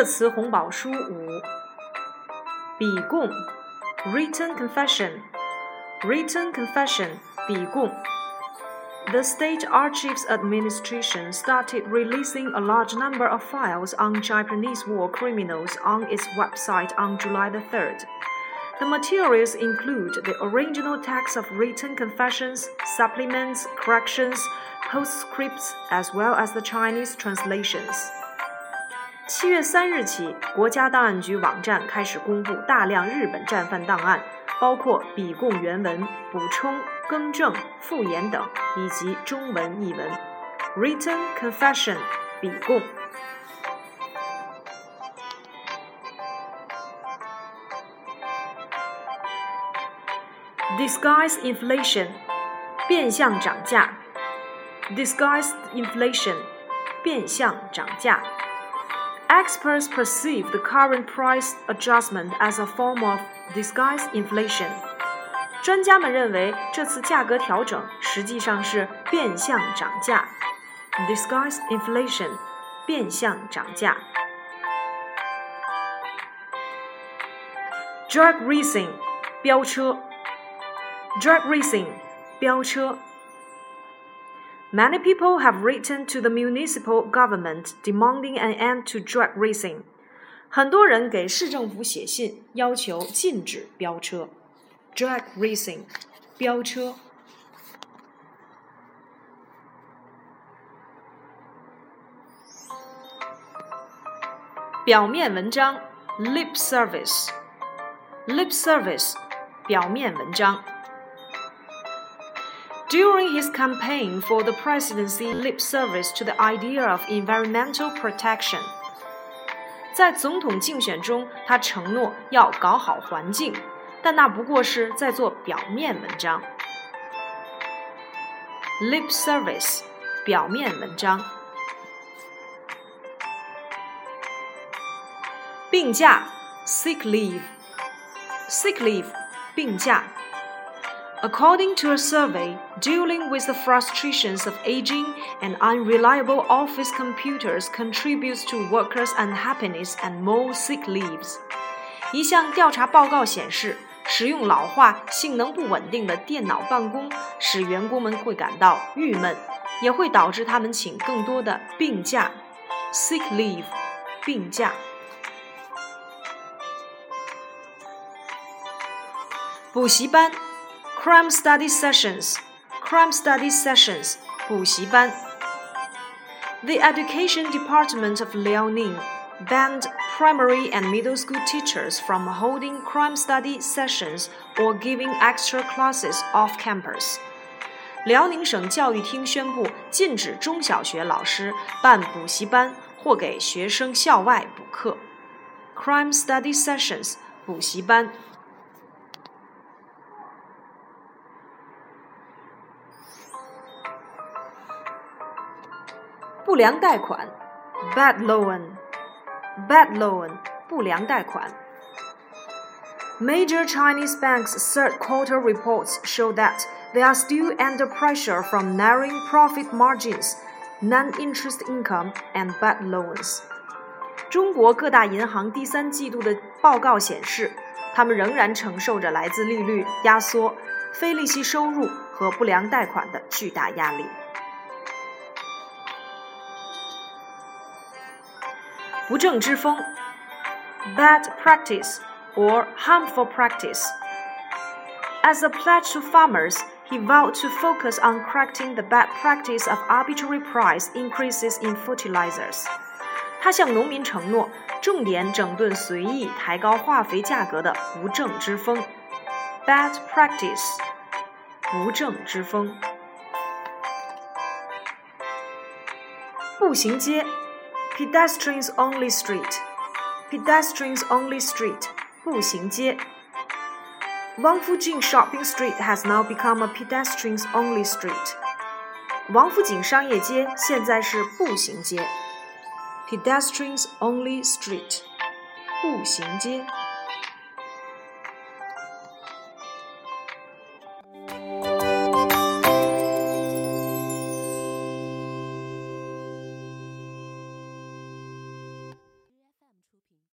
热词红宝书五、笔供 （Written Confession）、Written Confession The state archives administration started releasing a large number of files on Japanese war criminals on its website on July the 3rd. The materials include the original text of written confessions, supplements, corrections, postscripts, as well as the Chinese translations. 七月三日起，国家档案局网站开始公布大量日本战犯档案，包括笔供原文、补充、更正、复言等，以及中文译文。Written confession，笔供。Disguise inflation，变相涨价。Disguised inflation，变相涨价。Experts perceive the current price adjustment as a form of disguised inflation. 专家们认为这次价格调整实际上是变相涨价。disguised inflation，变相涨价。drag racing，飙车。drag racing，飙车。 Many people have written to the municipal government demanding an end to drag racing. 很多人给市政府写信，要求禁止飙车。drag racing，飙车。表面文章，lip service，lip service，表面文章。 During his campaign for the presidency, lip service to the idea of environmental protection. 在总统竞选中，他承诺要搞好环境，但那不过是在做表面文章。Lip service，表面文章。病假，sick leave，sick leave，病假。 According to a survey dealing with the frustrations of aging and unreliable office computers contributes to workers' unhappiness and more sick leaves. 一项调查报告显示，使用老化、性能不稳定的电脑办公使员工们会感到郁闷，也会导致他们请更多的病假 （sick leave）。病假。补习班。 Cram study sessions, cram study sessions, 补习班. The Education Department of Liaoning banned primary and middle school teachers from holding cram study sessions or giving extra classes off campus. 辽宁省教育厅宣布禁止中小学老师办补习班或给学生校外补课。Cram study sessions，补习班。不良贷款，bad loan，bad loan，不良贷款。Major Chinese banks' third quarter reports show that they are still under pressure from narrowing profit margins, non-interest income, and bad loans. 中国各大银行第三季度的报告显示，他们仍然承受着来自利率压缩、非利息收入和不良贷款的巨大压力。 不正之风，bad practice or harmful practice. As a pledge to farmers, he vowed to focus on correcting the bad practice of arbitrary price increases in fertilizers. 他向农民承诺，重点整顿随意抬高化肥价格的不正之风。Bad practice，不正之风。步行街。 pedestrians only street, pedestrians only street, 步行街。Wangfujing Shopping Street has now become a pedestrians only street. 王府井商业街现在是步行街。Pedestrians only street，步行街。